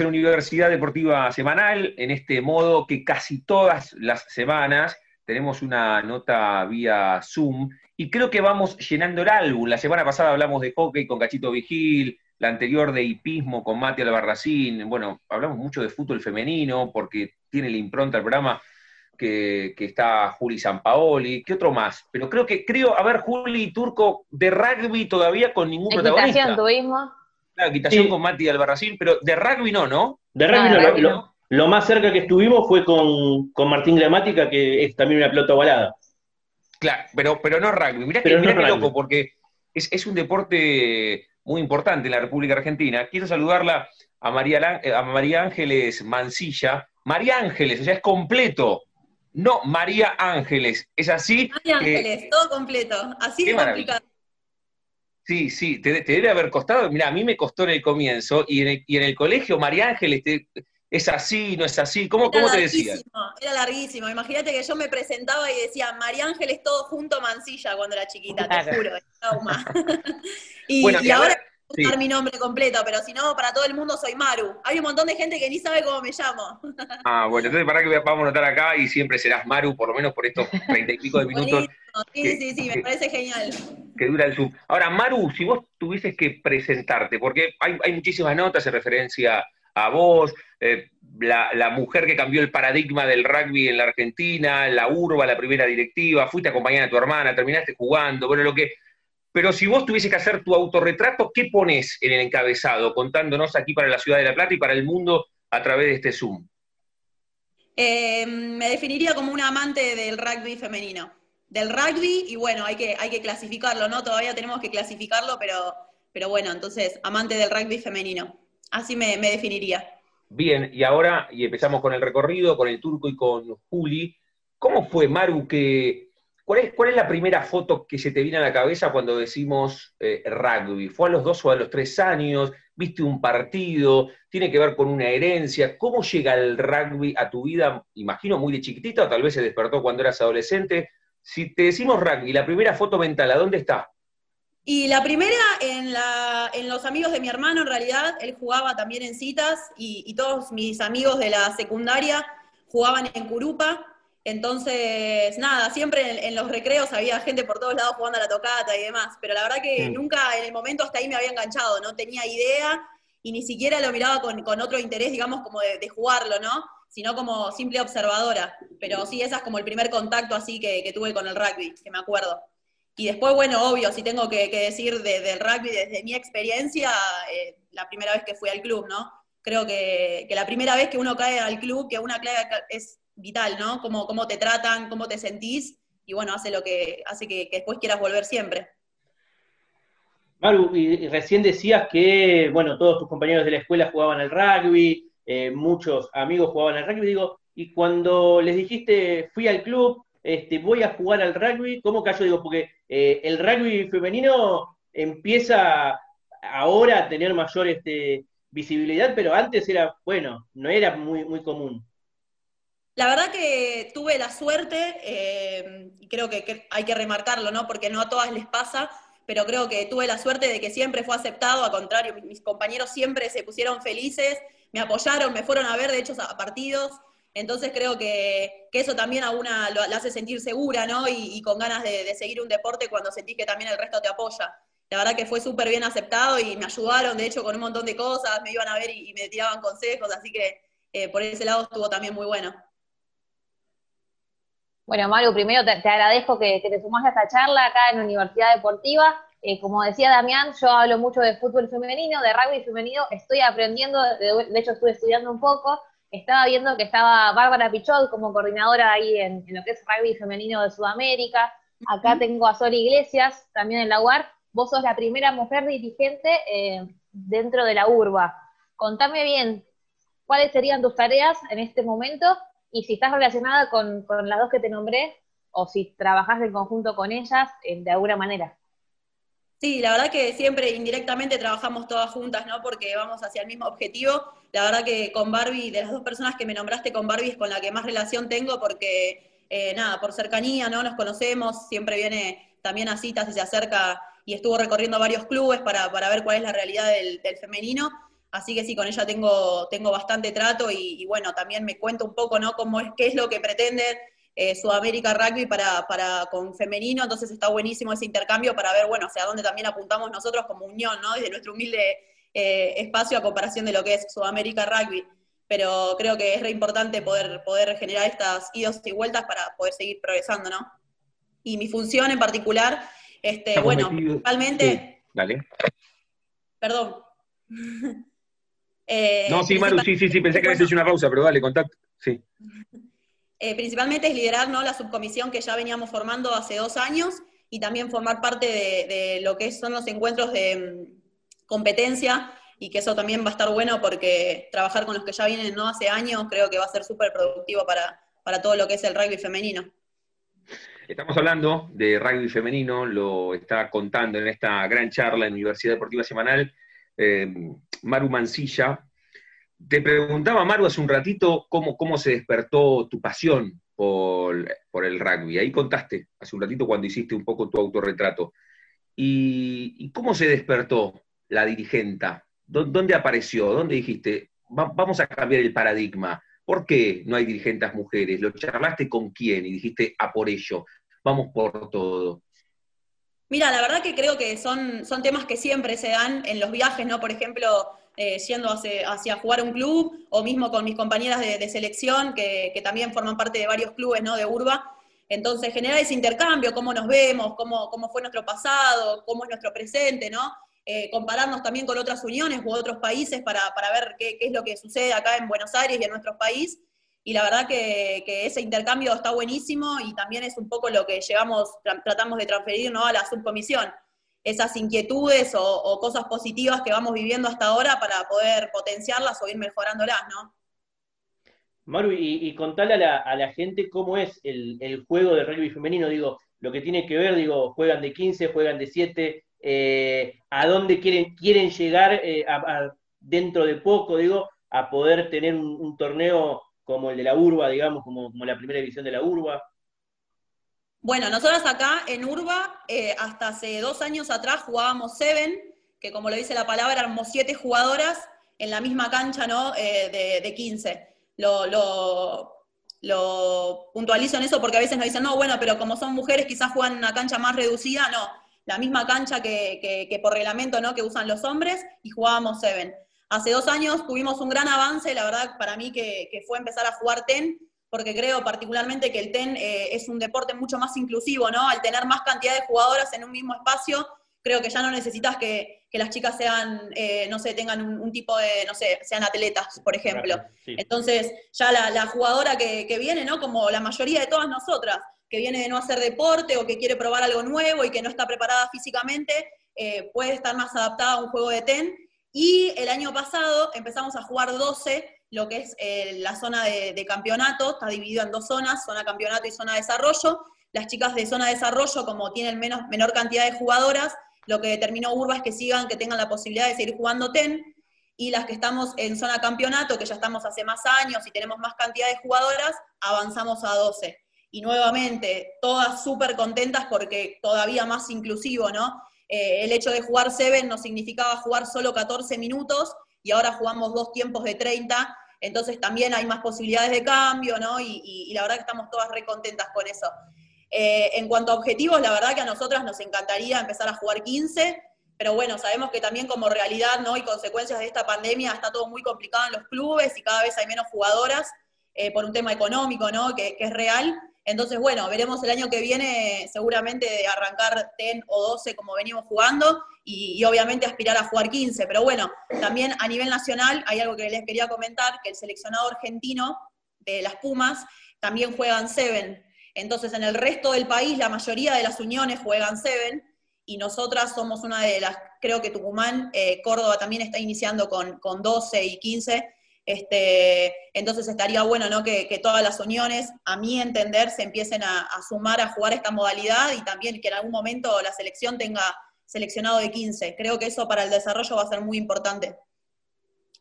en Universidad Deportiva Semanal, en este modo que casi todas las semanas tenemos una nota vía Zoom y creo que vamos llenando el álbum. La semana pasada hablamos de hockey con Cachito Vigil, la anterior de hipismo con Mati Albarracín, bueno, hablamos mucho de fútbol femenino porque tiene la impronta el programa que, está Juli Sampaoli, ¿qué otro más? Pero creo que, creo, a ver, Juli Turco, de rugby todavía con ningún protagonista. tuvimos. Claro, quitación con Mati Albarracín, pero de rugby no, ¿no? De rugby no, lo, más cerca que estuvimos fue con, Martín Gramática, que es también una pelota ovalada. Claro, pero, pero no rugby. Mirá, que, mirá loco, porque es, un deporte muy importante en la República Argentina. Quiero saludarla a María, a María Ángeles Mancilla. María Ángeles, o sea, es completo. No, María Ángeles. ¿Es así? María Ángeles, todo completo. Así de complicado. Sí, sí, te, debe haber costado. Mira, a mí me costó en el comienzo y en el, colegio María Ángeles es así, no es así. ¿Cómo, cómo te decían? Era larguísimo. Imagínate que yo me presentaba y decía María Ángeles todo junto Mancilla cuando era chiquita, te juro, trauma. y, y, ahora usar mi nombre completo, pero si no, para todo el mundo soy Maru. Hay un montón de gente que ni sabe cómo me llamo. Ah, bueno, entonces para que vamos a notar acá y siempre serás Maru, por lo menos por estos treinta y pico de minutos. Sí, sí, sí, me parece genial. Que dura el Zoom. Ahora, Maru, si vos tuvieses que presentarte, porque hay, muchísimas notas en referencia a vos, eh, la, mujer que cambió el paradigma del rugby en la Argentina, la urba, la primera directiva, fuiste acompañada de tu hermana, terminaste jugando, bueno, lo que pero si vos tuvieses que hacer tu autorretrato, ¿qué pones en el encabezado, contándonos aquí para la ciudad de La Plata y para el mundo a través de este Zoom? Eh, me definiría como una amante del rugby femenino. Del rugby, y bueno, hay que, hay que clasificarlo, ¿no? Todavía tenemos que clasificarlo, pero, pero bueno, entonces, amante del rugby femenino. Así me, me definiría. Bien, y ahora, y empezamos con el recorrido, con el turco y con Juli. ¿Cómo fue, Maru, que ¿Cuál es, la primera foto que se te viene a la cabeza cuando decimos eh, rugby? ¿Fue a los dos o a los tres años? ¿Viste un partido? ¿Tiene que ver con una herencia? ¿Cómo llega el rugby a tu vida? Imagino muy de chiquitita o tal vez se despertó cuando eras adolescente. Si te decimos rugby, la primera foto mental, ¿a dónde está? Y la primera en, en los amigos de mi hermano, en realidad, él jugaba también en citas y, y todos mis amigos de la secundaria jugaban en Curupa, entonces, nada, siempre en, los recreos había gente por todos lados jugando a la tocata y demás, pero la verdad que nunca en el momento hasta ahí me había enganchado, no tenía idea y ni siquiera lo miraba con, otro interés, digamos, como de, jugarlo, ¿no? Sino como simple observadora. Pero sí, ese es como el primer contacto así que, tuve con el rugby, que me acuerdo. Y después, bueno, obvio, si tengo que, decir del rugby desde mi experiencia, eh, la primera vez que fui al club, ¿no? Creo que, que, la primera vez que uno cae al club, que una clave es vital, ¿no? Cómo, cómo te tratan, cómo te sentís, y bueno, hace lo que hace que, después quieras volver siempre. Maru, y recién decías que, bueno, todos tus compañeros de la escuela jugaban al rugby, eh, muchos amigos jugaban al rugby, digo, y cuando les dijiste, fui al club, este, voy a jugar al rugby, ¿cómo cayó? Digo, porque eh, el rugby femenino empieza ahora a tener mayor este, visibilidad, pero antes era, bueno, no era muy, muy común. La verdad que tuve la suerte, eh, creo que, hay que remarcarlo, ¿no? Porque no a todas les pasa, pero creo que tuve la suerte de que siempre fue aceptado, al contrario, mis compañeros siempre se pusieron felices, me apoyaron, me fueron a ver, de hecho, a partidos. Entonces creo que, eso también a una lo, hace sentir segura, ¿no? Y, con ganas de, seguir un deporte cuando sentís que también el resto te apoya. La verdad que fue súper bien aceptado y me ayudaron, de hecho, con un montón de cosas, me iban a ver y, me tiraban consejos, así que eh, por ese lado estuvo también muy bueno. Bueno, Mario, primero te, agradezco que, te sumaste a esta charla acá en la Universidad Deportiva. Eh, como decía Damián, yo hablo mucho de fútbol femenino, de rugby femenino, estoy aprendiendo, de, hecho estuve estudiando un poco, estaba viendo que estaba Bárbara Pichot como coordinadora ahí en, lo que es rugby femenino de Sudamérica. Acá tengo a Sol Iglesias, también en la UAR. Vos sos la primera mujer dirigente eh, dentro de la URBA. Contame bien, ¿cuáles serían tus tareas en este momento y si estás relacionada con, las dos que te nombré, o si trabajas en conjunto con ellas de alguna manera. Sí, la verdad que siempre indirectamente trabajamos todas juntas, ¿no? Porque vamos hacia el mismo objetivo. La verdad que con Barbie, de las dos personas que me nombraste, con Barbie es con la que más relación tengo porque, eh, nada, por cercanía, ¿no? Nos conocemos, siempre viene también a citas y se acerca y estuvo recorriendo varios clubes para, ver cuál es la realidad del, femenino. Así que sí, con ella tengo, tengo bastante trato y, bueno, también me cuento un poco, ¿no? Cómo es, qué es lo que pretende eh, Sudamérica Rugby para, para con femenino, entonces está buenísimo ese intercambio para ver, bueno, hacia dónde también apuntamos nosotros como unión, ¿no? Desde nuestro humilde eh, espacio a comparación de lo que es Sudamérica Rugby. Pero creo que es re importante poder, poder generar estas idas y vueltas para poder seguir progresando, ¿no? Y mi función en particular, este, bueno, principalmente... Dale. Perdón. Eh, no, sí, Maru, sí, sí, sí, pensé que habías hecho una pausa, pero dale, contacto. Sí. Eh, principalmente es liderar ¿no? la subcomisión que ya veníamos formando hace dos años y también formar parte de, lo que son los encuentros de mm, competencia y que eso también va a estar bueno porque trabajar con los que ya vienen no hace años creo que va a ser súper productivo para, para todo lo que es el rugby femenino. Estamos hablando de rugby femenino, lo está contando en esta gran charla en Universidad Deportiva Semanal eh, Maru Mancilla. Te preguntaba, Maru, hace un ratito cómo, cómo se despertó tu pasión por, el rugby. Ahí contaste hace un ratito cuando hiciste un poco tu autorretrato. ¿Y, cómo se despertó la dirigenta? ¿Dónde apareció? ¿Dónde dijiste, vamos a cambiar el paradigma? ¿Por qué no hay dirigentes mujeres? ¿Lo charlaste con quién? Y dijiste, a por ello, vamos por todo. Mira, la verdad que creo que son, son temas que siempre se dan en los viajes, ¿no? Por ejemplo, eh, yendo hacia, hacia, jugar un club, o mismo con mis compañeras de, selección, que, también forman parte de varios clubes, ¿no? De Urba. Entonces, generar ese intercambio, cómo nos vemos, cómo, cómo fue nuestro pasado, cómo es nuestro presente, ¿no? Eh, compararnos también con otras uniones u otros países para, ver qué, es lo que sucede acá en Buenos Aires y en nuestro país y la verdad que, ese intercambio está buenísimo y también es un poco lo que llevamos, tratamos de transferir ¿no? a la subcomisión, esas inquietudes o, cosas positivas que vamos viviendo hasta ahora para poder potenciarlas o ir mejorándolas, ¿no? Maru, y, y contale a la, gente cómo es el, juego de rugby femenino, digo, lo que tiene que ver, digo, juegan de 15, juegan de 7, eh, a dónde quieren, quieren llegar eh, dentro de poco, digo, a poder tener un torneo como el de la Urba, digamos, como, como la primera división de la Urba? Bueno, nosotros acá en Urba, eh, hasta hace dos años atrás jugábamos Seven, que como lo dice la palabra, éramos siete jugadoras en la misma cancha, ¿no? Eh, de, 15. Lo, lo, puntualizo en eso porque a veces nos dicen, no, bueno, pero como son mujeres quizás juegan una cancha más reducida, no. La misma cancha que, que, que por reglamento, ¿no? Que usan los hombres y jugábamos Seven. Hace dos años tuvimos un gran avance, la verdad, para mí que, fue empezar a jugar TEN, porque creo particularmente que el TEN eh, es un deporte mucho más inclusivo, ¿no? Al tener más cantidad de jugadoras en un mismo espacio, creo que ya no necesitas que, las chicas sean, eh, no sé, tengan un, tipo de, no sé, sean atletas, por ejemplo. Entonces, ya la, jugadora que, viene, ¿no? Como la mayoría de todas nosotras, que viene de no hacer deporte o que quiere probar algo nuevo y que no está preparada físicamente, eh, puede estar más adaptada a un juego de TEN y el año pasado empezamos a jugar 12, lo que es eh, la zona de, campeonato, está dividido en dos zonas, zona campeonato y zona desarrollo. Las chicas de zona desarrollo, como tienen menos, menor cantidad de jugadoras, lo que determinó Urba es que sigan, que tengan la posibilidad de seguir jugando TEN, y las que estamos en zona campeonato, que ya estamos hace más años y tenemos más cantidad de jugadoras, avanzamos a 12. Y nuevamente, todas súper contentas porque todavía más inclusivo, ¿no? Eh, el hecho de jugar Seven nos significaba jugar solo 14 minutos y ahora jugamos dos tiempos de 30, entonces también hay más posibilidades de cambio, ¿no? Y, la verdad que estamos todas re contentas con eso. Eh, en cuanto a objetivos, la verdad que a nosotras nos encantaría empezar a jugar 15, pero bueno, sabemos que también como realidad, ¿no? Y consecuencias de esta pandemia está todo muy complicado en los clubes y cada vez hay menos jugadoras eh, por un tema económico, ¿no? Que es real. Entonces, bueno, veremos el año que viene seguramente arrancar 10 o 12 como venimos jugando y, obviamente aspirar a jugar 15. Pero bueno, también a nivel nacional hay algo que les quería comentar, que el seleccionado argentino de las Pumas también juegan 7. Entonces, en el resto del país la mayoría de las uniones juegan 7 y nosotras somos una de las, creo que Tucumán, eh, Córdoba también está iniciando con, con 12 y 15 este, entonces estaría bueno ¿no? que, todas las uniones, a mi entender, se empiecen a, sumar a jugar esta modalidad y también que en algún momento la selección tenga seleccionado de 15. Creo que eso para el desarrollo va a ser muy importante.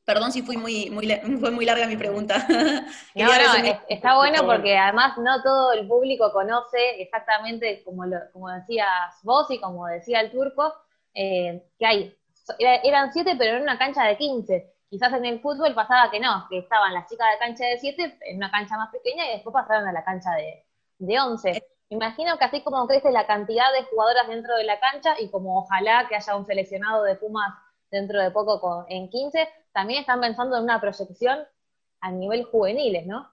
Perdón si fui muy, muy, fue muy larga mi pregunta. no, no, está bueno porque además no todo el público conoce exactamente, como, lo, como decías vos y como decía el turco, eh, que hay, eran siete pero en una cancha de 15 Quizás en el fútbol pasaba que no, que estaban las chicas de cancha de 7 en una cancha más pequeña y después pasaron a la cancha de, de 11. Imagino que así como crece la cantidad de jugadoras dentro de la cancha y como ojalá que haya un seleccionado de Pumas dentro de poco en 15, también están pensando en una proyección a nivel juveniles, ¿no?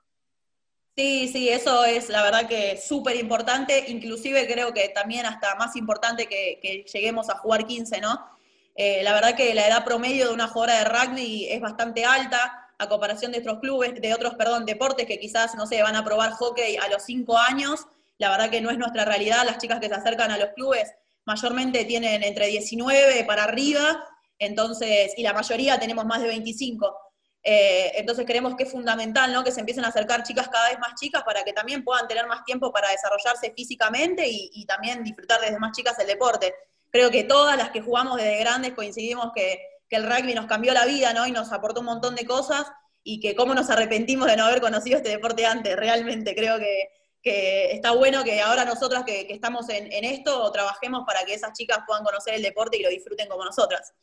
Sí, sí, eso es la verdad que súper importante, inclusive creo que también hasta más importante que, lleguemos a jugar 15, ¿no? Eh, la verdad que la edad promedio de una jugadora de rugby es bastante alta, a comparación de otros clubes, de otros, perdón, deportes que quizás, no sé, van a probar hockey a los 5 años, la verdad que no es nuestra realidad, las chicas que se acercan a los clubes mayormente tienen entre 19 para arriba, entonces, y la mayoría tenemos más de 25. Eh, entonces creemos que es fundamental ¿no? que se empiecen a acercar chicas cada vez más chicas para que también puedan tener más tiempo para desarrollarse físicamente y, también disfrutar desde más chicas el deporte. Creo que todas las que jugamos desde grandes coincidimos que, el rugby nos cambió la vida ¿no? y nos aportó un montón de cosas y que cómo nos arrepentimos de no haber conocido este deporte antes. Realmente creo que, está bueno que ahora nosotras que, estamos en esto trabajemos para que esas chicas puedan conocer el deporte y lo disfruten como nosotras.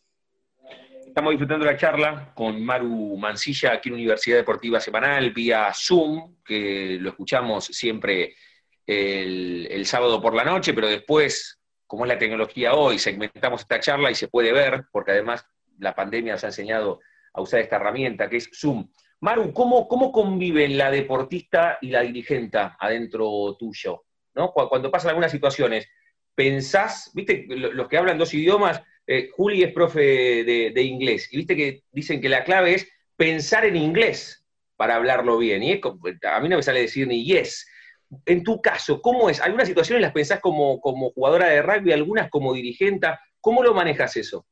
Estamos disfrutando la charla con Maru Mancilla aquí en Universidad Deportiva Semanal vía Zoom, que lo escuchamos siempre el, sábado por la noche, pero después, como es la tecnología hoy, segmentamos esta charla y se puede ver, porque además la pandemia nos ha enseñado a usar esta herramienta que es Zoom. Maru, ¿cómo, cómo conviven la deportista y la dirigente adentro tuyo? ¿no? Cuando pasan algunas situaciones, ¿pensás, viste, los que hablan dos idiomas, eh, Juli es profe de, inglés, y viste que dicen que la clave es pensar en inglés para hablarlo bien, y a mí no me sale decir ni yes. En tu caso, ¿cómo es? ¿Algunas situaciones las pensás como, como jugadora de rugby, algunas como dirigente? ¿Cómo lo manejas eso?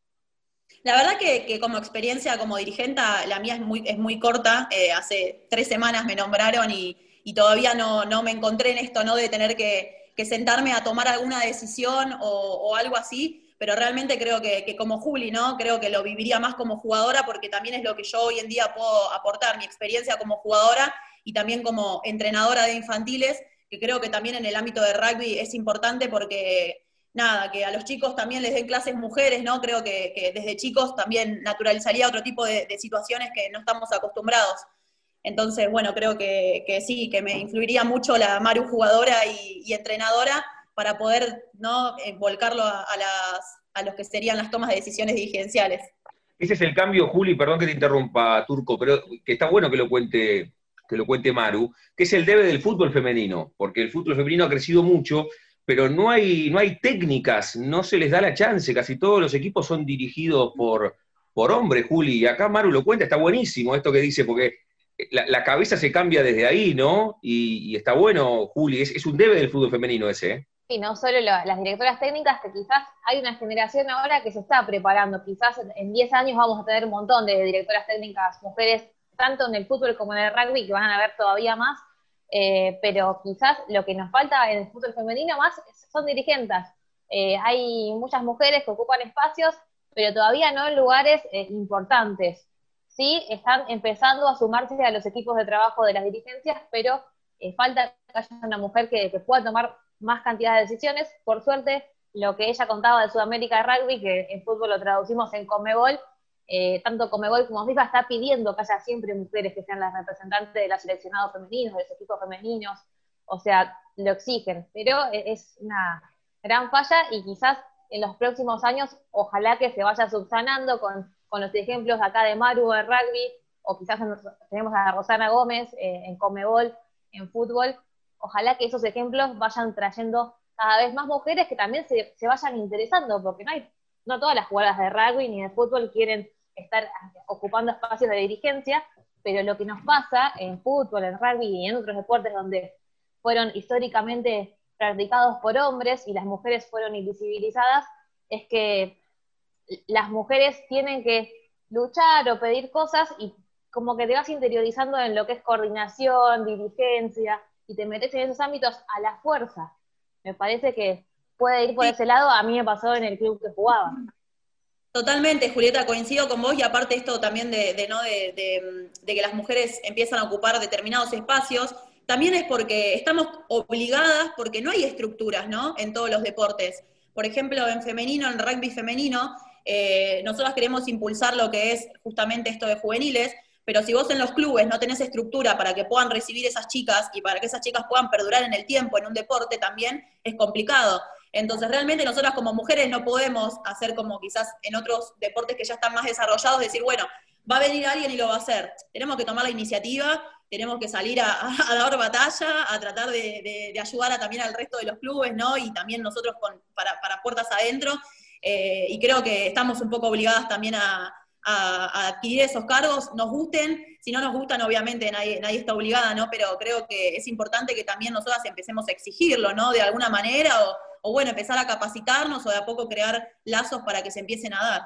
La verdad que, como experiencia como dirigente, la mía es muy, es muy corta. Eh, hace tres semanas me nombraron y, todavía no, no, me encontré en esto, ¿no? De tener que, sentarme a tomar alguna decisión o, algo así pero realmente creo que, como Juli, ¿no? Creo que lo viviría más como jugadora porque también es lo que yo hoy en día puedo aportar, mi experiencia como jugadora y también como entrenadora de infantiles, que creo que también en el ámbito de rugby es importante porque, nada, que a los chicos también les den clases mujeres, ¿no? Creo que, desde chicos también naturalizaría otro tipo de, situaciones que no estamos acostumbrados. Entonces, bueno, creo que, sí, que me influiría mucho la Maru jugadora y entrenadora para poder ¿no? Eh, volcarlo a, las, a los que serían las tomas de decisiones dirigenciales. Ese es el cambio, Juli, perdón que te interrumpa, Turco, pero que está bueno que lo cuente, que lo cuente Maru, que es el debe del fútbol femenino, porque el fútbol femenino ha crecido mucho, pero no hay, no hay técnicas, no se les da la chance, casi todos los equipos son dirigidos por, por hombres, Juli, y acá Maru lo cuenta, está buenísimo esto que dice, porque la, cabeza se cambia desde ahí, ¿no? Y, está bueno, Juli, es, es, un debe del fútbol femenino ese, ¿eh? y no solo las directoras técnicas, que quizás hay una generación ahora que se está preparando, quizás en 10 años vamos a tener un montón de directoras técnicas mujeres, tanto en el fútbol como en el rugby, que van a haber todavía más, eh, pero quizás lo que nos falta en el fútbol femenino más son dirigentes. Eh, hay muchas mujeres que ocupan espacios, pero todavía no en lugares eh, importantes. Sí, están empezando a sumarse a los equipos de trabajo de las dirigencias, pero falta que haya una mujer que pueda tomar más cantidad de decisiones. Por suerte, lo que ella contaba de Sudamérica de rugby, que en fútbol lo traducimos en Comebol, eh, tanto Comebol como FIFA está pidiendo que haya siempre mujeres que sean las representantes de los seleccionados femeninos, de los equipos femeninos, o sea, lo exigen, pero e-, es una gran falla y quizás en los próximos años ojalá que se vaya subsanando con, los ejemplos acá de Maru en rugby, o quizás tenemos a Rosana Gómez eh, en Comebol, en fútbol, ojalá que esos ejemplos vayan trayendo cada vez más mujeres que también se, vayan interesando, porque no hay, no todas las jugadoras de rugby ni de fútbol quieren estar ocupando espacios de dirigencia, pero lo que nos pasa en fútbol, en rugby y en otros deportes donde fueron históricamente practicados por hombres y las mujeres fueron invisibilizadas, es que las mujeres tienen que luchar o pedir cosas y como que te vas interiorizando en lo que es coordinación, dirigencia, y te metes en esos ámbitos a la fuerza. Me parece que puede ir por ese lado, a mí me pasó en el club que jugaba. Totalmente, Julieta, coincido con vos y aparte esto también de, ¿no? De, que las mujeres empiezan a ocupar determinados espacios, también es porque estamos obligadas, porque no hay estructuras, ¿no? En todos los deportes. Por ejemplo, en femenino, en rugby femenino, eh, nosotros queremos impulsar lo que es justamente esto de juveniles, pero si vos en los clubes no tenés estructura para que puedan recibir esas chicas y para que esas chicas puedan perdurar en el tiempo en un deporte también es complicado. Entonces, realmente nosotras como mujeres no podemos hacer como quizás en otros deportes que ya están más desarrollados, decir, bueno, va a venir alguien y lo va a hacer. Tenemos que tomar la iniciativa, tenemos que salir a, dar batalla, a tratar de, ayudar también al resto de los clubes, ¿no? Y también nosotros para, puertas adentro. Eh, y creo que estamos un poco obligadas también a, adquirir esos cargos, nos gusten, si no nos gustan, obviamente nadie, nadie está obligada, ¿no? Pero creo que es importante que también nosotras empecemos a exigirlo, ¿no? De alguna manera, o, bueno, empezar a capacitarnos o de a poco crear lazos para que se empiecen a dar.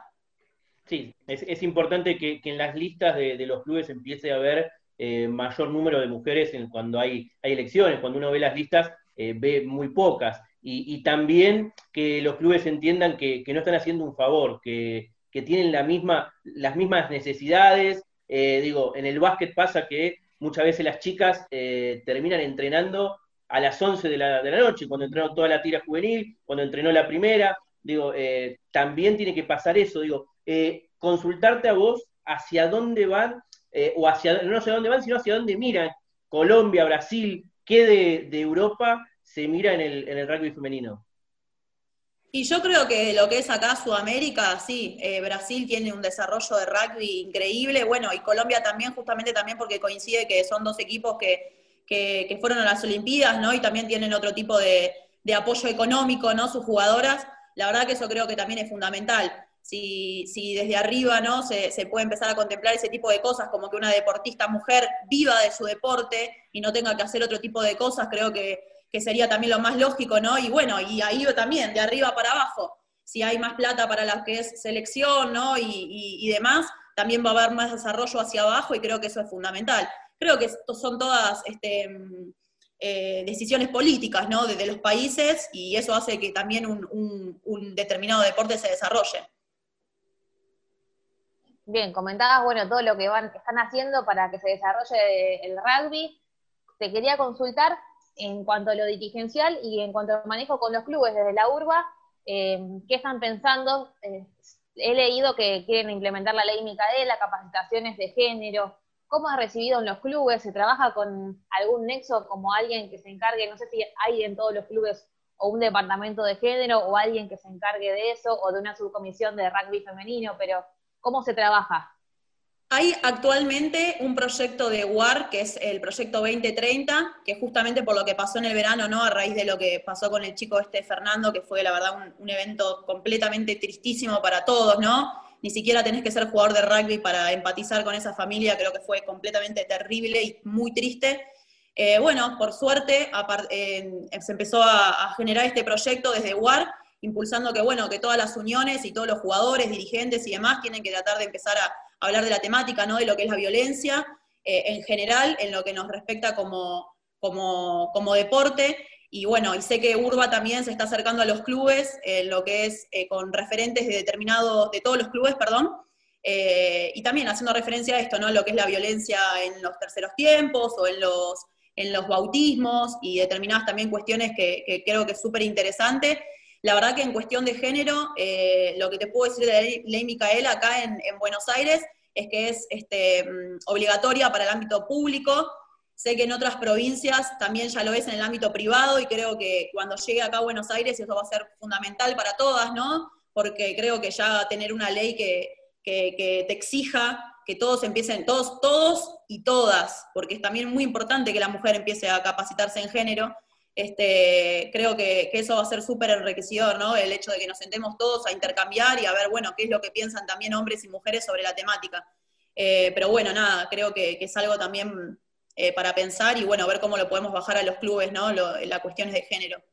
Sí, es, importante que, en las listas de, los clubes empiece a haber eh, mayor número de mujeres cuando hay, elecciones, cuando uno ve las listas eh, ve muy pocas. Y, también que los clubes entiendan que, no están haciendo un favor, que, tienen la misma, las mismas necesidades. Eh, digo, en el básquet pasa que muchas veces las chicas terminan entrenando a las 11 de la, de la noche, cuando entrenó toda la tira juvenil, cuando entrenó la primera, digo, eh, también tiene que pasar eso, digo, eh, consultarte a vos hacia dónde van, eh, o hacia, no hacia dónde van, sino hacia dónde miran Colombia, Brasil, qué de, Europa se mira en el, en el rugby femenino. Y yo creo que lo que es acá Sudamérica, sí, Brasil tiene un desarrollo de rugby increíble, bueno, y Colombia también, justamente también porque coincide que son dos equipos que que, fueron a las Olimpiadas, ¿no? Y también tienen otro tipo de, apoyo económico, ¿no? Sus jugadoras. La verdad que eso creo que también es fundamental. Si, si desde arriba, ¿no? Se, puede empezar a contemplar ese tipo de cosas, como que una deportista mujer viva de su deporte y no tenga que hacer otro tipo de cosas, creo que, sería también lo más lógico, ¿no? Y bueno, y ahí también, de arriba para abajo. Si hay más plata para la que es selección, ¿no? Y, y demás, también va a haber más desarrollo hacia abajo y creo que eso es fundamental. Creo que son todas este, mm, eh, decisiones políticas ¿no? de, los países y eso hace que también un, determinado deporte se desarrolle. Bien, comentabas, bueno, todo lo que van, están haciendo para que se desarrolle el rugby. Te quería consultar en cuanto a lo dirigencial y en cuanto al manejo con los clubes desde la urba, eh, ¿qué están pensando? Eh, he leído que quieren implementar la ley Micaela, capacitaciones de género, ¿Cómo has recibido en los clubes? ¿Se trabaja con algún nexo como alguien que se encargue, no sé si hay en todos los clubes o un departamento de género o alguien que se encargue de eso o de una subcomisión de rugby femenino, pero ¿cómo se trabaja? Hay actualmente un proyecto de WAR, que es el proyecto 2030, que justamente por lo que pasó en el verano, ¿no? A raíz de lo que pasó con el chico este Fernando, que fue la verdad un, evento completamente tristísimo para todos, ¿no? ni siquiera tenés que ser jugador de rugby para empatizar con esa familia, creo que fue completamente terrible y muy triste. Eh, bueno, por suerte se empezó a, generar este proyecto desde WAR, impulsando que, bueno, que todas las uniones y todos los jugadores, dirigentes y demás tienen que tratar de empezar a, hablar de la temática, ¿no? De lo que es la violencia eh, en general, en lo que nos respecta como, como, como deporte. Y bueno, y sé que Urba también se está acercando a los clubes, en lo que es eh, con referentes de determinado, de todos los clubes, perdón, eh, y también haciendo referencia a esto, ¿no? Lo que es la violencia en los terceros tiempos o en los, en los bautismos y determinadas también cuestiones que, creo que es súper interesante. La verdad que en cuestión de género, eh, lo que te puedo decir de la ley, Micaela acá en, en, Buenos Aires es que es este, mm, obligatoria para el ámbito público, Sé que en otras provincias también ya lo es en el ámbito privado y creo que cuando llegue acá a Buenos Aires eso va a ser fundamental para todas, ¿no? Porque creo que ya tener una ley que, te exija que todos empiecen, todos, todos y todas, porque es también muy importante que la mujer empiece a capacitarse en género, este, creo que, eso va a ser súper enriquecedor, ¿no? El hecho de que nos sentemos todos a intercambiar y a ver, bueno, qué es lo que piensan también hombres y mujeres sobre la temática. Eh, pero bueno, nada, creo que, que es algo también eh, para pensar y bueno, ver cómo lo podemos bajar a los clubes, ¿no? las cuestiones de género.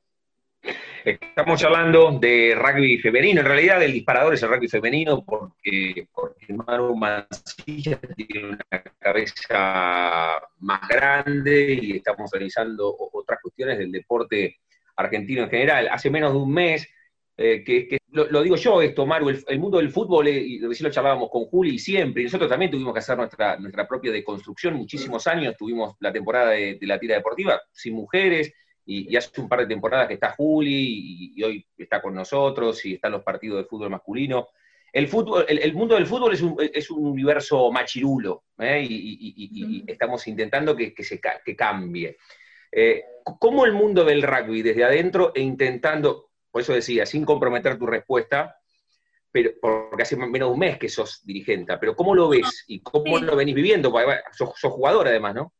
Estamos hablando de rugby femenino, en realidad el disparador es el rugby femenino porque, porque Maru Mancilla tiene una cabeza más grande y estamos realizando otras cuestiones del deporte argentino en general. Hace menos de un mes eh, que, lo, digo yo esto, Maru, el, mundo del fútbol, eh, y recién lo charlábamos con Juli siempre, y nosotros también tuvimos que hacer nuestra, nuestra propia deconstrucción, muchísimos años tuvimos la temporada de, la tira deportiva sin mujeres, y, hace un par de temporadas que está Juli, y, hoy está con nosotros, y están los partidos de fútbol masculino. el, fútbol, el, mundo del fútbol es un, es un universo machirulo ¿eh? y, estamos intentando que, se, que cambie. Eh, ¿Cómo el mundo del rugby desde adentro e intentando, por eso decía, sin comprometer tu respuesta, pero, porque hace menos de un mes que sos dirigente, pero ¿cómo lo ves y cómo lo venís viviendo? Porque sos, sos jugador además, ¿no?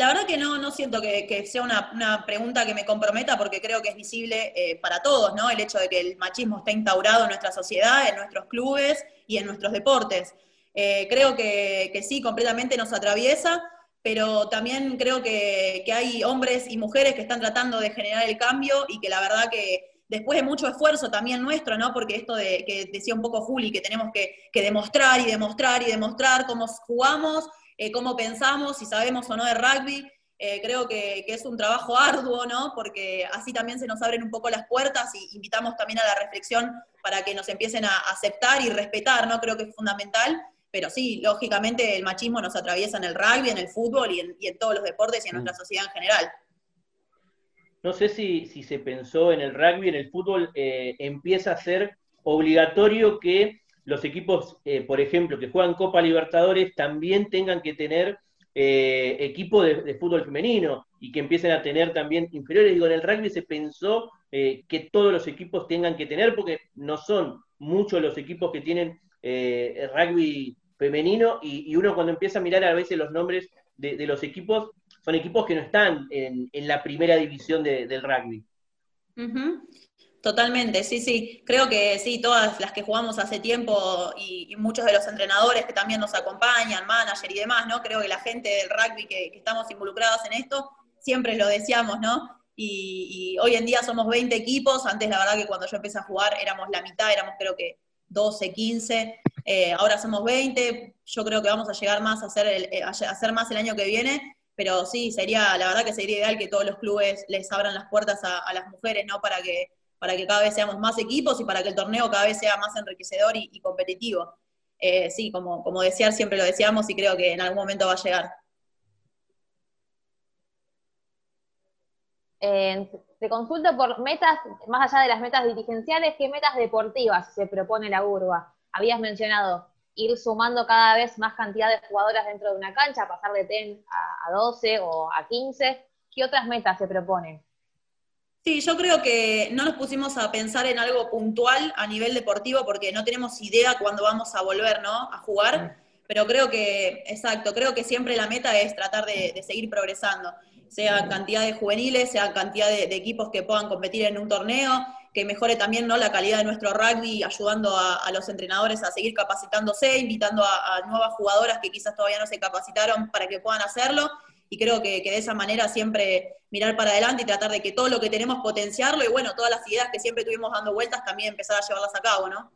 La verdad que no, no siento que, sea una, pregunta que me comprometa porque creo que es visible eh, para todos, ¿no? El hecho de que el machismo está instaurado en nuestra sociedad, en nuestros clubes y en nuestros deportes. Eh, creo que, sí, completamente nos atraviesa, pero también creo que, hay hombres y mujeres que están tratando de generar el cambio y que la verdad que después de mucho esfuerzo también nuestro, ¿no? Porque esto de que decía un poco Juli, que tenemos que, que demostrar y demostrar y demostrar cómo jugamos eh, cómo pensamos, si sabemos o no de rugby. Eh, creo que, es un trabajo arduo, ¿no? Porque así también se nos abren un poco las puertas y invitamos también a la reflexión para que nos empiecen a aceptar y respetar, ¿no? Creo que es fundamental. Pero sí, lógicamente el machismo nos atraviesa en el rugby, en el fútbol y en, todos los deportes y en nuestra mm. sociedad en general. No sé si, se pensó en el rugby, en el fútbol, eh, empieza a ser obligatorio que los equipos, eh, por ejemplo, que juegan Copa Libertadores, también tengan que tener eh, equipo de, fútbol femenino y que empiecen a tener también inferiores. Digo, en el rugby se pensó eh, que todos los equipos tengan que tener, porque no son muchos los equipos que tienen rugby femenino y, uno cuando empieza a mirar a veces los nombres de, los equipos, son equipos que no están en, la primera división del rugby. Totalmente, sí, sí. Creo que sí, todas las que jugamos hace tiempo y, muchos de los entrenadores que también nos acompañan, manager y demás, ¿no? Creo que la gente del rugby que, estamos involucrados en esto, siempre lo decíamos, ¿no? Y, hoy en día somos 20 equipos, antes la verdad que cuando yo empecé a jugar éramos la mitad, éramos creo que 12, 15, eh, ahora somos 20, yo creo que vamos a llegar más a hacer, eh, a hacer más el año que viene, pero sí, sería, la verdad que sería ideal que todos los clubes les abran las puertas a, a las mujeres, ¿no? Para que para que cada vez seamos más equipos y para que el torneo cada vez sea más enriquecedor y, competitivo. Eh, sí, como, como decía, siempre lo decíamos y creo que en algún momento va a llegar. Eh, te consulto por metas, más allá de las metas dirigenciales, ¿qué metas deportivas se propone la urba? Habías mencionado ir sumando cada vez más cantidad de jugadoras dentro de una cancha, pasar de 10 a, a 12 o a 15. ¿Qué otras metas se proponen? Sí, yo creo que no nos pusimos a pensar en algo puntual a nivel deportivo porque no tenemos idea cuándo vamos a volver, ¿no? A jugar, pero creo que, exacto, creo que siempre la meta es tratar de, seguir progresando, sea cantidad de juveniles, sea cantidad de, equipos que puedan competir en un torneo, que mejore también ¿no? la calidad de nuestro rugby, ayudando a, los entrenadores a seguir capacitándose, invitando a, a nuevas jugadoras que quizás todavía no se capacitaron para que puedan hacerlo y creo que, de esa manera siempre mirar para adelante y tratar de que todo lo que tenemos potenciarlo y bueno, todas las ideas que siempre tuvimos dando vueltas también empezar a llevarlas a cabo, ¿no?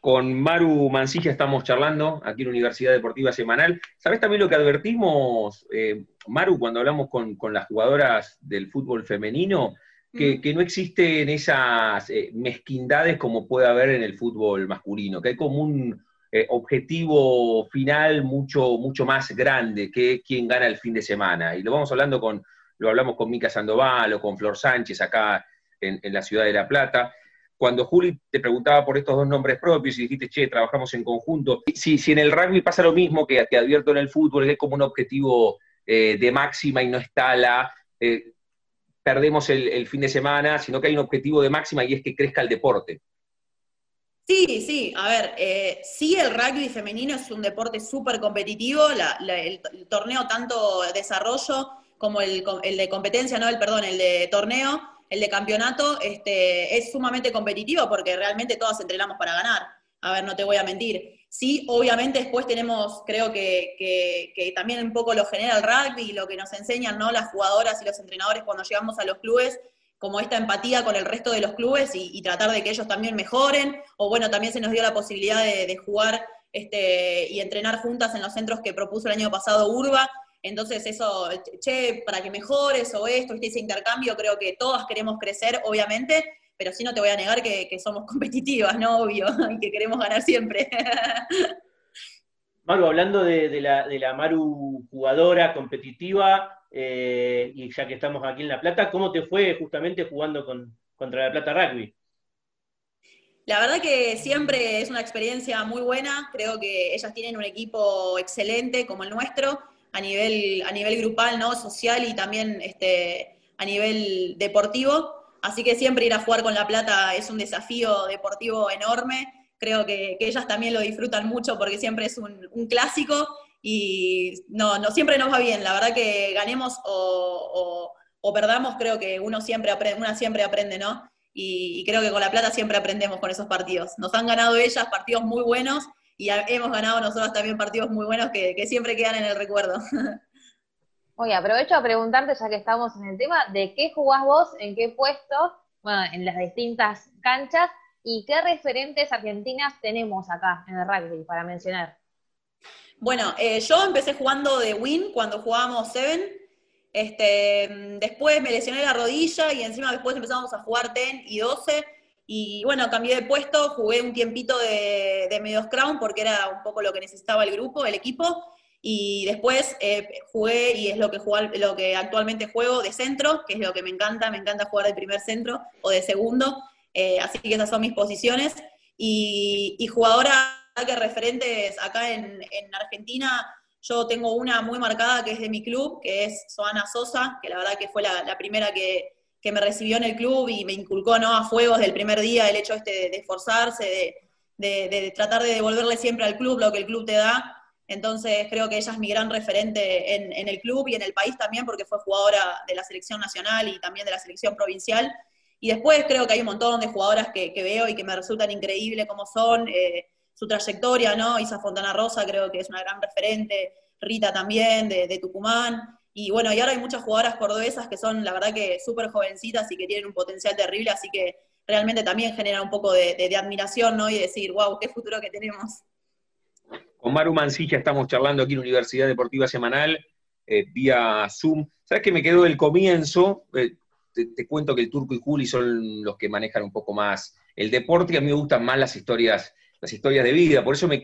Con Maru Mancilla estamos charlando aquí en Universidad Deportiva Semanal. ¿Sabes también lo que advertimos, eh, Maru, cuando hablamos con, las jugadoras del fútbol femenino? Que, mm. no existen esas eh, mezquindades como puede haber en el fútbol masculino, que hay como un, eh, objetivo final mucho, mucho más grande que quien gana el fin de semana. Y lo vamos hablando con, lo hablamos con Mica Sandoval o con Flor Sánchez acá en, la ciudad de La Plata. Cuando Juli te preguntaba por estos dos nombres propios y dijiste, che, trabajamos en conjunto, si, si en el rugby pasa lo mismo que te advierto en el fútbol, que es como un objetivo eh, de máxima y no está la, eh, perdemos el fin de semana, sino que hay un objetivo de máxima y es que crezca el deporte. Sí, sí, a ver, eh, sí el rugby femenino es un deporte súper competitivo, el, torneo tanto desarrollo como el, de competencia, no el perdón, el de torneo, el de campeonato, este, es sumamente competitivo porque realmente todas entrenamos para ganar. A ver, no te voy a mentir. Sí, obviamente después tenemos, creo que, que también un poco lo genera el rugby lo que nos enseñan ¿no? las jugadoras y los entrenadores cuando llegamos a los clubes, como esta empatía con el resto de los clubes y, tratar de que ellos también mejoren, o bueno, también se nos dio la posibilidad de, jugar este, y entrenar juntas en los centros que propuso el año pasado Urba, entonces eso, che, para que mejores o esto, ese intercambio, creo que todas queremos crecer, obviamente, pero sí no te voy a negar que, somos competitivas, ¿no? Obvio, y que queremos ganar siempre. Maru, hablando de, la, de la Maru jugadora, competitiva, eh, y ya que estamos aquí en La Plata, ¿cómo te fue justamente jugando con, contra La Plata Rugby? La verdad que siempre es una experiencia muy buena. Creo que ellas tienen un equipo excelente como el nuestro a nivel, a nivel grupal, ¿no? Social y también este, a nivel deportivo. Así que siempre ir a jugar con La Plata es un desafío deportivo enorme. Creo que, ellas también lo disfrutan mucho porque siempre es un, clásico y no, no siempre nos va bien. La verdad que ganemos o, perdamos, creo que uno siempre aprende, una siempre aprende, ¿no? Y, creo que con La Plata siempre aprendemos con esos partidos. Nos han ganado ellas partidos muy buenos y hemos ganado nosotros también partidos muy buenos que, siempre quedan en el recuerdo. Oye, aprovecho a preguntarte, ya que estamos en el tema, ¿de qué jugás vos, en qué puesto, bueno, en las distintas canchas, y qué referentes argentinas tenemos acá en el rugby, para mencionar? Bueno, eh, yo empecé jugando de Win cuando jugábamos Seven, este, después me lesioné la rodilla y encima después empezamos a jugar ten y 12. Y bueno, cambié de puesto, jugué un tiempito de, de medios crown porque era un poco lo que necesitaba el grupo, el equipo. Y después eh, jugué, y es lo que, actualmente juego, de centro, que es lo que me encanta, me encanta jugar de primer centro o de segundo. Eh, así que esas son mis posiciones. Y, y jugadora que referentes acá en, en Argentina, yo tengo una muy marcada que es de mi club, que es Soana Sosa, que la verdad que fue la, primera que, me recibió en el club y me inculcó ¿no? a fuego desde el primer día el hecho este de, esforzarse, de, tratar de devolverle siempre al club lo que el club te da. Entonces creo que ella es mi gran referente en, el club y en el país también, porque fue jugadora de la selección nacional y también de la selección provincial. Y después creo que hay un montón de jugadoras que, veo y que me resultan increíbles como son. Eh, su trayectoria, ¿no? Isa Fontana Rosa creo que es una gran referente, Rita también, de, Tucumán. Y bueno, y ahora hay muchas jugadoras cordobesas que son, la verdad, que súper jovencitas y que tienen un potencial terrible, así que realmente también genera un poco de, admiración, ¿no? Y decir, wow, qué futuro que tenemos. Con Maru Mancilla estamos charlando aquí en Universidad Deportiva Semanal, eh, vía Zoom. ¿Sabes que me quedó el comienzo? Eh, te, te, cuento que el Turco y Juli son los que manejan un poco más el deporte y a mí me gustan más las historias las historias de vida. Por eso me,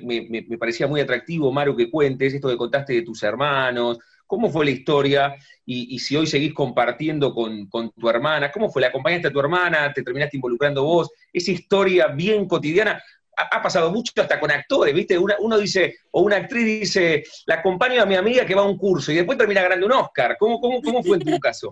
parecía muy atractivo, Maru, que cuentes esto que contaste de tus hermanos, cómo fue la historia y, si hoy seguís compartiendo con, tu hermana, cómo fue, la acompañaste a tu hermana, te terminaste involucrando vos, esa historia bien cotidiana. Ha, pasado mucho hasta con actores, ¿viste? uno dice, o una actriz dice, la acompaño a mi amiga que va a un curso y después termina ganando un Oscar. ¿Cómo, cómo, cómo fue en tu caso?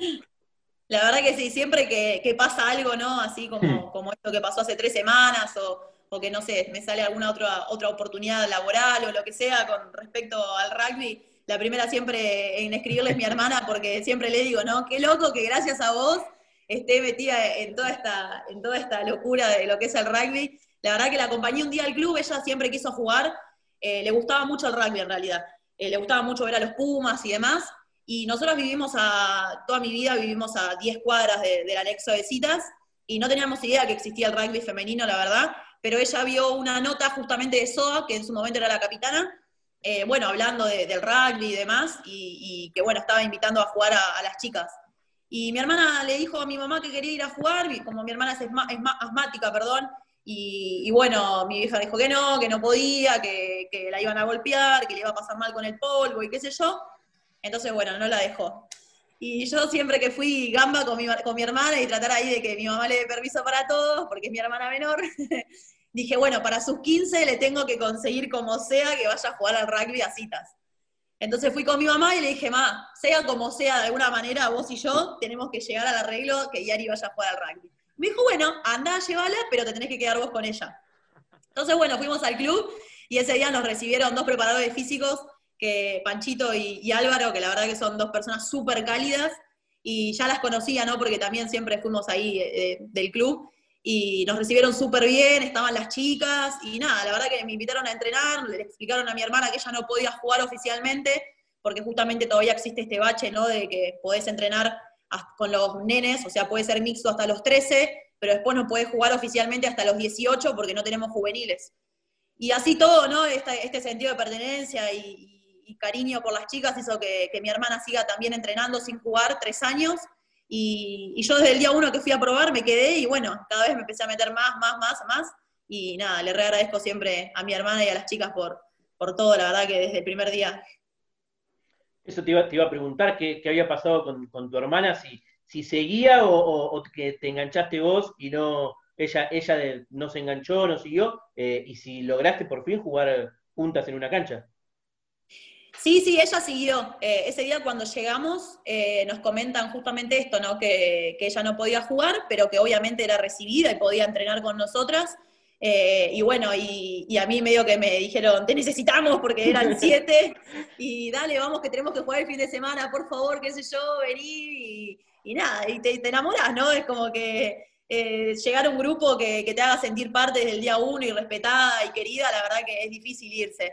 La verdad que sí, siempre que, pasa algo, ¿no? Así como, hmm. como esto que pasó hace tres semanas o, o que no sé, me sale alguna otra, otra oportunidad laboral o lo que sea con respecto al rugby, la primera siempre en escribirle es mi hermana porque siempre le digo, ¿no? Qué loco que gracias a vos esté metida en toda esta, en toda esta locura de lo que es el rugby. La verdad que la acompañé un día al club, ella siempre quiso jugar, eh, le gustaba mucho el rugby en realidad, eh, le gustaba mucho ver a los Pumas y demás, y nosotros vivimos a, toda mi vida vivimos a 10 cuadras del anexo de citas, y no teníamos idea que existía el rugby femenino, la verdad, pero ella vio una nota justamente de SOA, que en su momento era la capitana, eh, bueno, hablando del rugby y demás, y, que bueno, estaba invitando a jugar a, las chicas. Y mi hermana le dijo a mi mamá que quería ir a jugar, como mi hermana es, asmática, perdón, y, bueno, mi hija dijo que no, que no podía, que, la iban a golpear, que le iba a pasar mal con el polvo y qué sé yo. Entonces, bueno, no la dejó. Y yo siempre que fui gamba con mi, con mi hermana y tratar ahí de que mi mamá le dé permiso para todos, porque es mi hermana menor, dije, bueno, para sus 15 le tengo que conseguir como sea que vaya a jugar al rugby a citas. Entonces fui con mi mamá y le dije, ma, sea como sea, de alguna manera, vos y yo tenemos que llegar al arreglo que Yari vaya a jugar al rugby. Me dijo, bueno, anda, llévala, pero te tenés que quedar vos con ella. Entonces, bueno, fuimos al club y ese día nos recibieron dos preparadores físicos que Panchito y, Álvaro, que la verdad que son dos personas súper cálidas, y ya las conocía, ¿no? Porque también siempre fuimos ahí eh, del club, y nos recibieron súper bien, estaban las chicas, y nada, la verdad que me invitaron a entrenar, le explicaron a mi hermana que ella no podía jugar oficialmente, porque justamente todavía existe este bache, ¿no? De que podés entrenar con los nenes, o sea, puede ser mixto hasta los 13, pero después no podés jugar oficialmente hasta los 18 porque no tenemos juveniles. Y así todo, ¿no? Este, este sentido de pertenencia y, y cariño por las chicas hizo que, mi hermana siga también entrenando sin jugar tres años. Y, yo desde el día uno que fui a probar me quedé y bueno, cada vez me empecé a meter más, más, más, más. Y nada, le re agradezco siempre a mi hermana y a las chicas por, por todo, la verdad que desde el primer día. Eso te iba, te iba a preguntar, ¿qué, había pasado con, tu hermana? Si, si seguía o, que te enganchaste vos y no, ella, ella no se enganchó, no siguió, eh, y si lograste por fin jugar juntas en una cancha. Sí, sí, ella siguió. Eh, ese día cuando llegamos eh, nos comentan justamente esto, ¿no? Que, ella no podía jugar, pero que obviamente era recibida y podía entrenar con nosotras. Eh, y bueno, y, a mí medio que me dijeron, te necesitamos porque eran siete, y dale, vamos que tenemos que jugar el fin de semana, por favor, qué sé yo, vení, y, nada, y te, te, enamorás, ¿no? Es como que llegar a un grupo que, que te haga sentir parte desde el día uno y respetada y querida, la verdad que es difícil irse.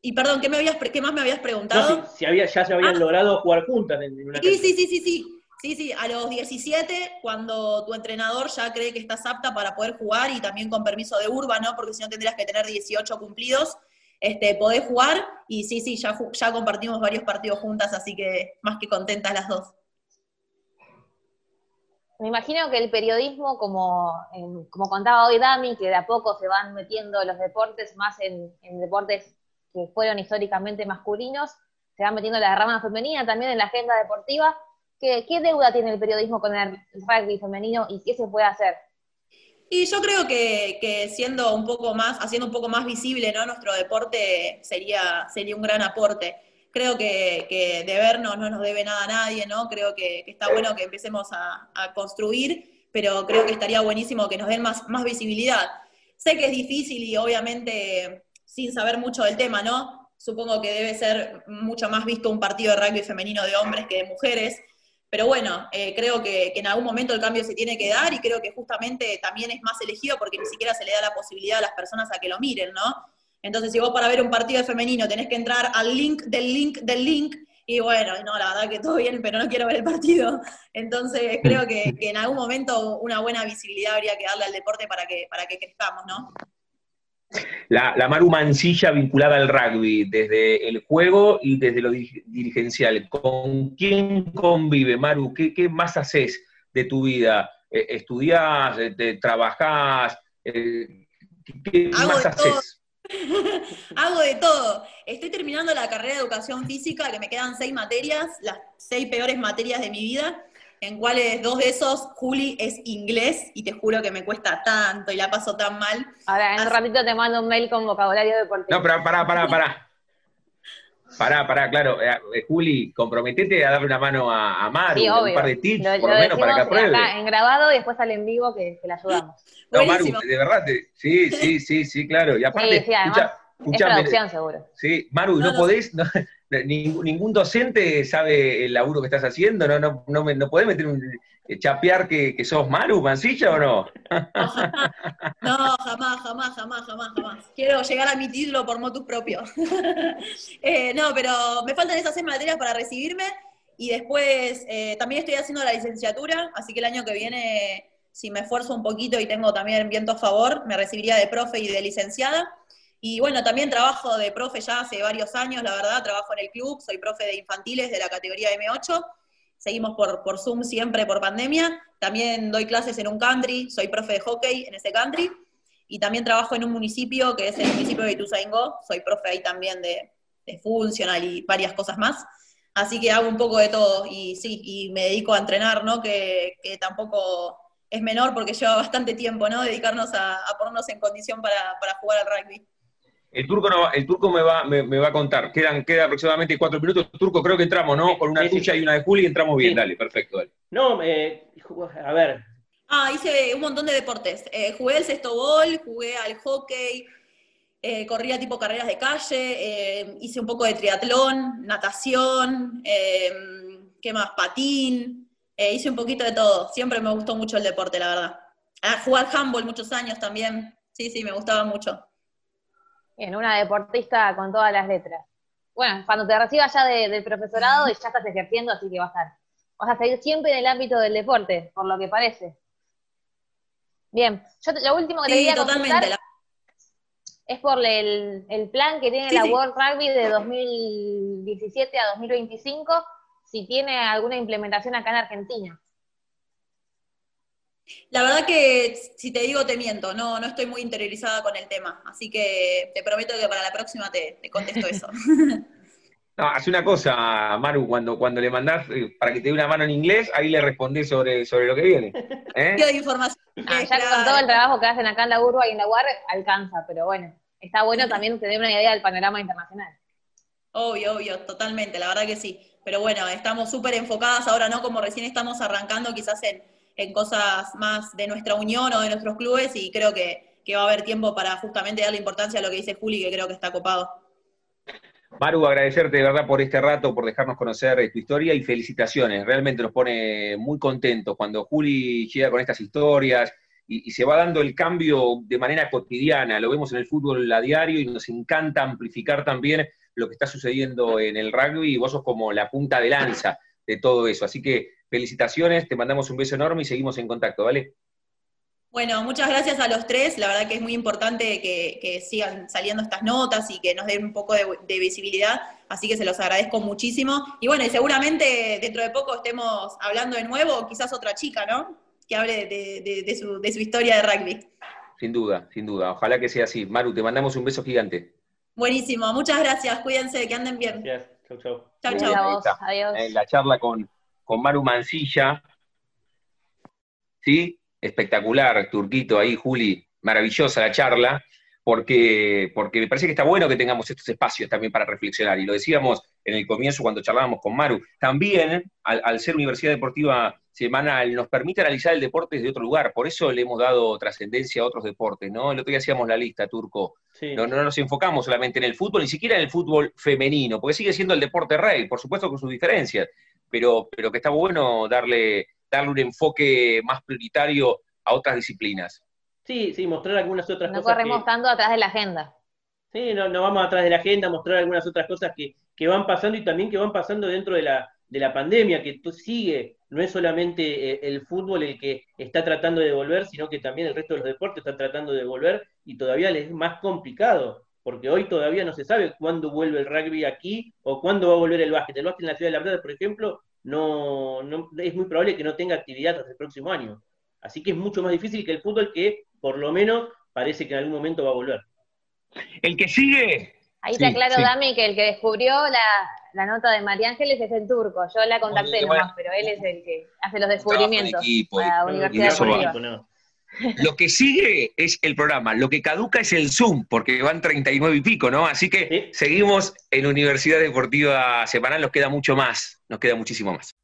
Y perdón, ¿qué, me habías, qué más me habías preguntado? si, había, ya se habían ah. logrado jugar juntas en, una sí, sí, sí, sí, sí. Sí, sí, a los 17, cuando tu entrenador ya cree que estás apta para poder jugar y también con permiso de urba, ¿no? Porque si no tendrías que tener 18 cumplidos, este, podés jugar y sí, sí, ya, ya compartimos varios partidos juntas, así que más que contentas las dos. Me imagino que el periodismo, como, como contaba hoy Dami, que de a poco se van metiendo los deportes más en, en deportes que fueron históricamente masculinos, se van metiendo la rama femenina también en la agenda deportiva. ¿Qué, deuda tiene el periodismo con el rugby femenino y qué se puede hacer? Y yo creo que, siendo un poco más, haciendo un poco más visible ¿no? nuestro deporte sería, sería un gran aporte. Creo que, que debernos no nos debe nada a nadie, ¿no? Creo que, está bueno que empecemos a, a, construir, pero creo que estaría buenísimo que nos den más, más visibilidad. Sé que es difícil y obviamente sin saber mucho del tema, ¿no? Supongo que debe ser mucho más visto un partido de rugby femenino de hombres que de mujeres, pero bueno, eh, creo que, en algún momento el cambio se tiene que dar y creo que justamente también es más elegido porque ni siquiera se le da la posibilidad a las personas a que lo miren, ¿no? Entonces, si vos para ver un partido de femenino tenés que entrar al link del link del link, y bueno, no, la verdad que todo bien, pero no quiero ver el partido. Entonces, creo que, que en algún momento una buena visibilidad habría que darle al deporte para que, para que crezcamos, ¿no? La, Maru Mancilla vinculada al rugby, desde el juego y desde lo dirigencial. ¿Con quién convive, Maru? ¿Qué, más haces de tu vida? Eh, ¿Estudiás? Eh, ¿Trabajás? Eh, ¿Qué más haces? Hago de todo. Estoy terminando la carrera de educación física, que me quedan seis materias, las seis peores materias de mi vida en cuales dos de esos, Juli es inglés y te juro que me cuesta tanto y la paso tan mal. Ahora, en un ratito te mando un mail con vocabulario deportivo. No, pero pará, pará, pará. Pará, pará, claro. Eh, eh, Juli, comprometete a darle una mano a, a Maru, un par de tips, por lo, menos para que apruebe. Acá en grabado y después sale en vivo que, que la ayudamos. No, Maru, de verdad, sí, sí, sí, sí, claro. Y aparte, sí, es traducción, seguro. Sí, Maru, no, podés, ningún, docente sabe el laburo que estás haciendo, no, no, no, no podés meter un eh, chapear que, que sos Maru, Mancilla o no? No, jamás, jamás, jamás, jamás, jamás. Quiero llegar a mi título por motus propio. Eh, no, pero me faltan esas seis materias para recibirme y después eh, también estoy haciendo la licenciatura, así que el año que viene, si me esfuerzo un poquito y tengo también viento a favor, me recibiría de profe y de licenciada. Y bueno, también trabajo de profe ya hace varios años, la verdad, trabajo en el club, soy profe de infantiles de la categoría M8, seguimos por, por Zoom siempre por pandemia, también doy clases en un country, soy profe de hockey en ese country, y también trabajo en un municipio que es el municipio de Ituzaingó, soy profe ahí también de, de funcional y varias cosas más. Así que hago un poco de todo y sí, y me dedico a entrenar, ¿no? Que, que tampoco es menor porque lleva bastante tiempo, ¿no? Dedicarnos a, a ponernos en condición para, para jugar al rugby. El turco, el turco me, va, me, va a contar. Quedan, queda aproximadamente cuatro minutos. Turco, creo que entramos, ¿no? Con una tuya y una de Juli entramos bien. Dale, perfecto. Dale. No, eh, a ver. Ah, hice un montón de deportes. Eh, jugué al bol, jugué al hockey, eh, corría tipo carreras de calle, hice un poco de triatlón, natación, ¿qué más? Patín. hice un poquito de todo. Siempre me gustó mucho el deporte, la verdad. Ah, jugar handball muchos años también. Sí, sí, me gustaba mucho. Bien, una deportista con todas las letras. Bueno, cuando te recibas ya del profesorado y ya estás ejerciendo, así que vas a, vas a seguir siempre en el ámbito del deporte, por lo que parece. Bien, yo lo último que te quería totalmente, es por el, plan que tiene la World Rugby de 2017 a 2025, si tiene alguna implementación acá en Argentina. La verdad que, si te digo, te miento, no, no estoy muy interiorizada con el tema, así que te prometo que para la próxima te, contesto eso. No, hace una cosa, Maru, cuando, cuando le mandás eh, para que te dé una mano en inglés, ahí le respondés sobre, sobre lo que viene. ¿eh? de información. Ah, ya con todo el trabajo que hacen acá en la urba y en la UAR, alcanza, pero bueno, está bueno también tener una idea del panorama internacional. Obvio, obvio, totalmente, la verdad que sí. Pero bueno, estamos súper enfocadas ahora, ¿no? Como recién estamos arrancando quizás en, en cosas más de nuestra unión o de nuestros clubes y creo que, que va a haber tiempo para justamente darle importancia a lo que dice Juli, que creo que está copado. Maru, agradecerte de verdad por este rato, por dejarnos conocer tu historia y felicitaciones. Realmente nos pone muy contentos cuando Juli llega con estas historias y, se va dando el cambio de manera cotidiana. Lo vemos en el fútbol a diario y nos encanta amplificar también lo que está sucediendo en el rugby y vos sos como la punta de lanza de todo eso. Así que felicitaciones, te mandamos un beso enorme y seguimos en contacto, ¿vale? Bueno, muchas gracias a los tres. La verdad que es muy importante que, sigan saliendo estas notas y que nos den un poco de, visibilidad. Así que se los agradezco muchísimo. Y bueno, y seguramente dentro de poco estemos hablando de nuevo, quizás otra chica, ¿no? Que hable de, su, de su historia de rugby. Sin duda, sin duda. Ojalá que sea así. Maru, te mandamos un beso gigante. Buenísimo, muchas gracias. Cuídense, que anden bien. Gracias. Chau, chau. Chau, chau. Adiós. En la charla con, con Maru Mancilla. ¿Sí? espectacular, Turquito ahí, Juli, maravillosa la charla, porque, porque me parece que está bueno que tengamos estos espacios también para reflexionar. Y lo decíamos en el comienzo cuando charlábamos con Maru. También, al, ser Universidad Deportiva Semanal, nos permite analizar el deporte desde otro lugar. Por eso le hemos dado trascendencia a otros deportes, ¿no? El otro día hacíamos la lista, Turco. No, no nos enfocamos solamente en el fútbol, ni siquiera en el fútbol femenino, porque sigue siendo el deporte rey, por supuesto con sus diferencias, pero, pero que está bueno darle darle un enfoque más prioritario a otras disciplinas. Sí, sí, mostrar algunas otras cosas. No corremos tanto atrás de la agenda. Sí, no, no vamos atrás de la agenda, mostrar algunas otras cosas que, van pasando y también que van pasando dentro de la, de la pandemia, que sigue, no es solamente eh, el fútbol el que está tratando de volver, sino que también el resto de los deportes están tratando de volver y todavía les es más complicado, porque hoy todavía no se sabe cuándo vuelve el rugby aquí o cuándo va a volver el básquet. El básquet en la ciudad de La Plata, por ejemplo, no, no, es muy probable que no tenga actividad hasta el próximo año. Así que es mucho más difícil que el fútbol que por lo menos parece que en algún momento va a volver. El que sigue. Ahí está claro, Dami, que el que descubrió la, nota de María Ángeles es el turco. Yo la contacté nomás, pero él es el que hace los descubrimientos para la Universidad Lo que sigue es el programa, lo que caduca es el Zoom, porque van 39 y pico, ¿no? Así que seguimos en Universidad Deportiva Semanal, nos queda mucho más, nos queda muchísimo más.